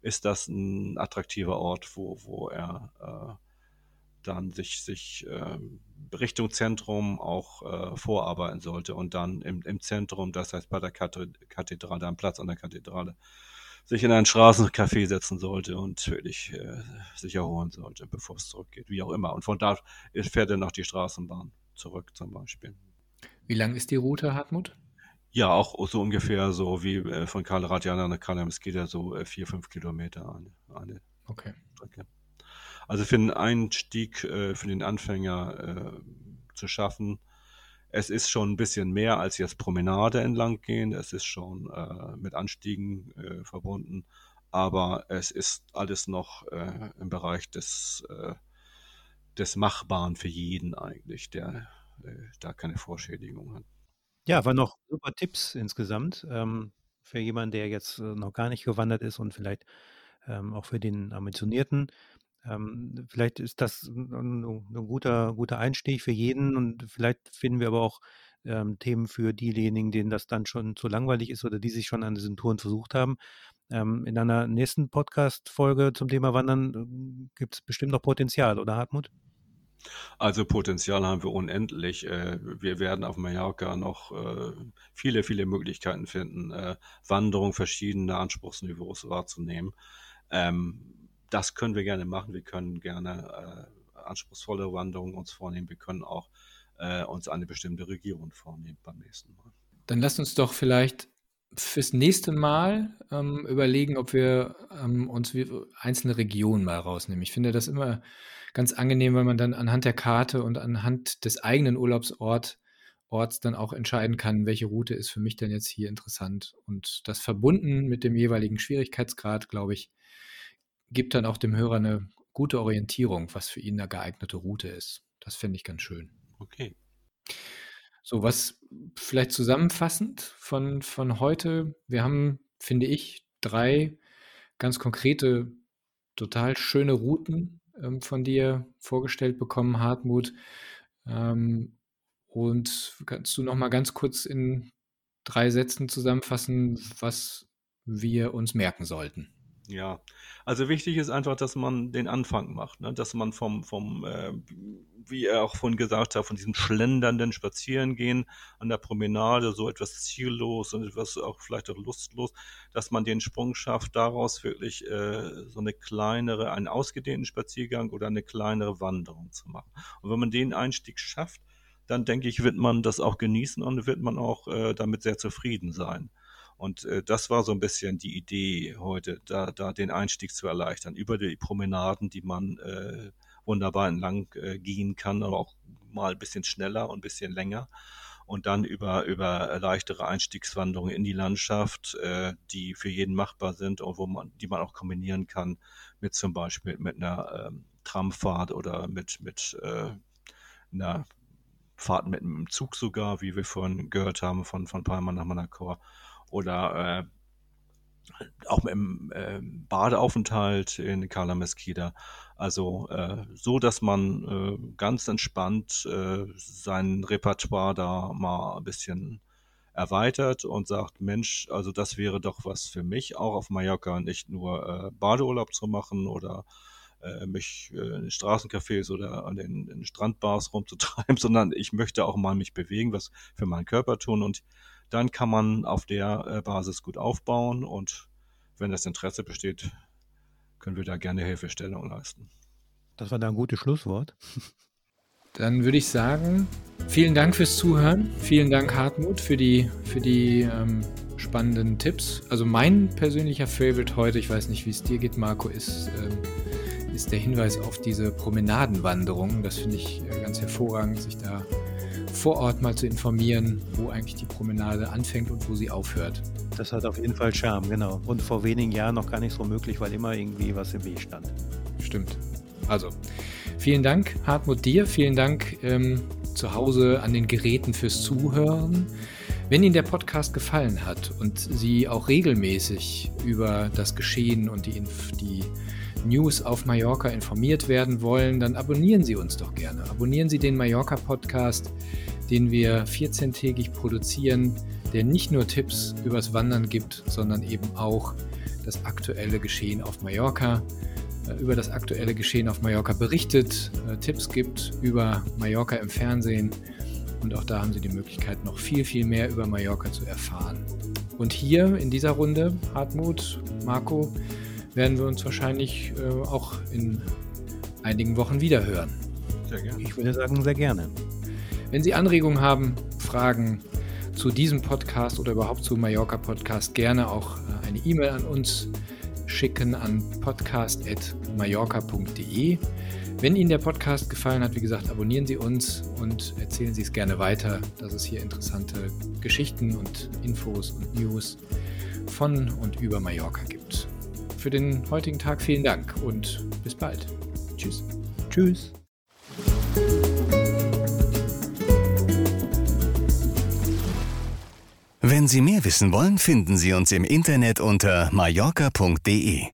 ist das ein attraktiver Ort, wo, wo er dann sich, sich äh, Richtung Zentrum auch äh, vorarbeiten sollte und dann im, im Zentrum, das heißt bei der Kathedrale, am Platz an der Kathedrale, sich in ein Straßencafé setzen sollte und wirklich äh, sich erholen sollte, bevor es zurückgeht, wie auch immer. Und von da fährt er noch die Straßenbahn zurück zum Beispiel. Wie lang ist die Route, Hartmut? Ja, auch so ungefähr so wie äh, von Karl Radjana nach Kalem. geht ja so äh, vier, fünf Kilometer eine, eine okay. Strecke. Also für den Einstieg, äh, für den Anfänger äh, zu schaffen, es ist schon ein bisschen mehr als jetzt Promenade entlang gehen. Es ist schon äh, mit Anstiegen äh, verbunden, aber es ist alles noch äh, im Bereich des, äh, des Machbaren für jeden eigentlich, der da keine Vorschädigung hat. Ja, waren noch super Tipps insgesamt ähm, für jemanden, der jetzt noch gar nicht gewandert ist und vielleicht ähm, auch für den Ambitionierten. Ähm, vielleicht ist das ein, ein guter, guter Einstieg für jeden und vielleicht finden wir aber auch ähm, Themen für diejenigen, denen das dann schon zu langweilig ist oder die sich schon an diesen Touren versucht haben. Ähm, in einer nächsten Podcast-Folge zum Thema Wandern äh, gibt es bestimmt noch Potenzial, oder Hartmut? Also Potenzial haben wir unendlich. Äh, wir werden auf Mallorca noch äh, viele, viele Möglichkeiten finden, äh, Wanderung verschiedener Anspruchsniveaus wahrzunehmen. Ähm, das können wir gerne machen. Wir können gerne äh, anspruchsvolle Wanderungen uns vornehmen. Wir können auch äh, uns eine bestimmte Region vornehmen beim nächsten Mal. Dann lasst uns doch vielleicht fürs nächste Mal ähm, überlegen, ob wir ähm, uns einzelne Regionen mal rausnehmen. Ich finde das immer ganz angenehm, weil man dann anhand der Karte und anhand des eigenen Urlaubsorts Orts dann auch entscheiden kann, welche Route ist für mich denn jetzt hier interessant. Und das verbunden mit dem jeweiligen Schwierigkeitsgrad, glaube ich, gibt dann auch dem Hörer eine gute Orientierung, was für ihn eine geeignete Route ist. Das finde ich ganz schön. Okay. So, was vielleicht zusammenfassend von, von heute. Wir haben, finde ich, drei ganz konkrete, total schöne Routen ähm, von dir vorgestellt bekommen, Hartmut. Ähm, und kannst du noch mal ganz kurz in drei Sätzen zusammenfassen, was wir uns merken sollten? Ja, also wichtig ist einfach, dass man den Anfang macht, ne? dass man vom, vom äh, wie er auch vorhin gesagt hat, von diesem schlendernden Spazierengehen an der Promenade, so etwas ziellos und etwas auch vielleicht auch lustlos, dass man den Sprung schafft, daraus wirklich äh, so eine kleinere, einen ausgedehnten Spaziergang oder eine kleinere Wanderung zu machen. Und wenn man den Einstieg schafft, dann denke ich, wird man das auch genießen und wird man auch äh, damit sehr zufrieden sein. Und äh, das war so ein bisschen die Idee heute, da, da den Einstieg zu erleichtern, über die Promenaden, die man äh, wunderbar entlang äh, gehen kann, aber auch mal ein bisschen schneller und ein bisschen länger. Und dann über, über leichtere Einstiegswanderungen in die Landschaft, äh, die für jeden machbar sind und wo man, die man auch kombinieren kann mit zum Beispiel mit einer ähm, Tramfahrt oder mit, mit äh, einer Fahrt mit einem Zug sogar, wie wir vorhin gehört haben, von, von Palma nach Manacor oder äh, auch im äh, Badeaufenthalt in Cala Mesquita. Also äh, so, dass man äh, ganz entspannt äh, sein Repertoire da mal ein bisschen erweitert und sagt, Mensch, also das wäre doch was für mich, auch auf Mallorca nicht nur äh, Badeurlaub zu machen oder mich in Straßencafés oder an den, Strandbars rumzutreiben, sondern ich möchte auch mal mich bewegen, was für meinen Körper tun und dann kann man auf der äh, Basis gut aufbauen und wenn das Interesse besteht, können wir da gerne Hilfestellung leisten. Das war da ein gutes Schlusswort. Dann würde ich sagen, vielen Dank fürs Zuhören. Vielen Dank, Hartmut, für die, für die ähm, spannenden Tipps. Also mein persönlicher Favorite heute, ich weiß nicht, wie es dir geht, Marco, ist, ähm, ist der Hinweis auf diese Promenadenwanderung. Das finde ich äh, ganz hervorragend, sich da vor Ort mal zu informieren, wo eigentlich die Promenade anfängt und wo sie aufhört. Das hat auf jeden Fall Charme, genau. Und vor wenigen Jahren noch gar nicht so möglich, weil immer irgendwie was im Weg stand. Stimmt. Also, vielen Dank, Hartmut, dir. Vielen Dank ähm, zu Hause an den Geräten fürs Zuhören. Wenn Ihnen der Podcast gefallen hat und Sie auch regelmäßig über das Geschehen und die, die News auf Mallorca informiert werden wollen, dann abonnieren Sie uns doch gerne. Abonnieren Sie den Mallorca Podcast, den wir 14-tägig produzieren, der nicht nur Tipps übers Wandern gibt, sondern eben auch das aktuelle Geschehen auf Mallorca, äh, über das aktuelle Geschehen auf Mallorca berichtet, äh, Tipps gibt über Mallorca im Fernsehen und auch da haben Sie die Möglichkeit, noch viel, viel mehr über Mallorca zu erfahren. Und hier in dieser Runde, Hartmut, Marco, werden wir uns wahrscheinlich äh, auch in einigen Wochen wieder hören. Sehr gerne. Ich würde sagen, sehr gerne. Wenn Sie Anregungen haben, Fragen zu diesem Podcast oder überhaupt zu Mallorca Podcast, gerne auch äh, eine E-Mail an uns schicken an podcast.mallorca.de. Wenn Ihnen der Podcast gefallen hat, wie gesagt, abonnieren Sie uns und erzählen Sie es gerne weiter, dass es hier interessante Geschichten und Infos und News von und über Mallorca gibt für den heutigen Tag vielen Dank und bis bald. Tschüss. Tschüss. Wenn Sie mehr wissen wollen, finden Sie uns im Internet unter mallorca.de.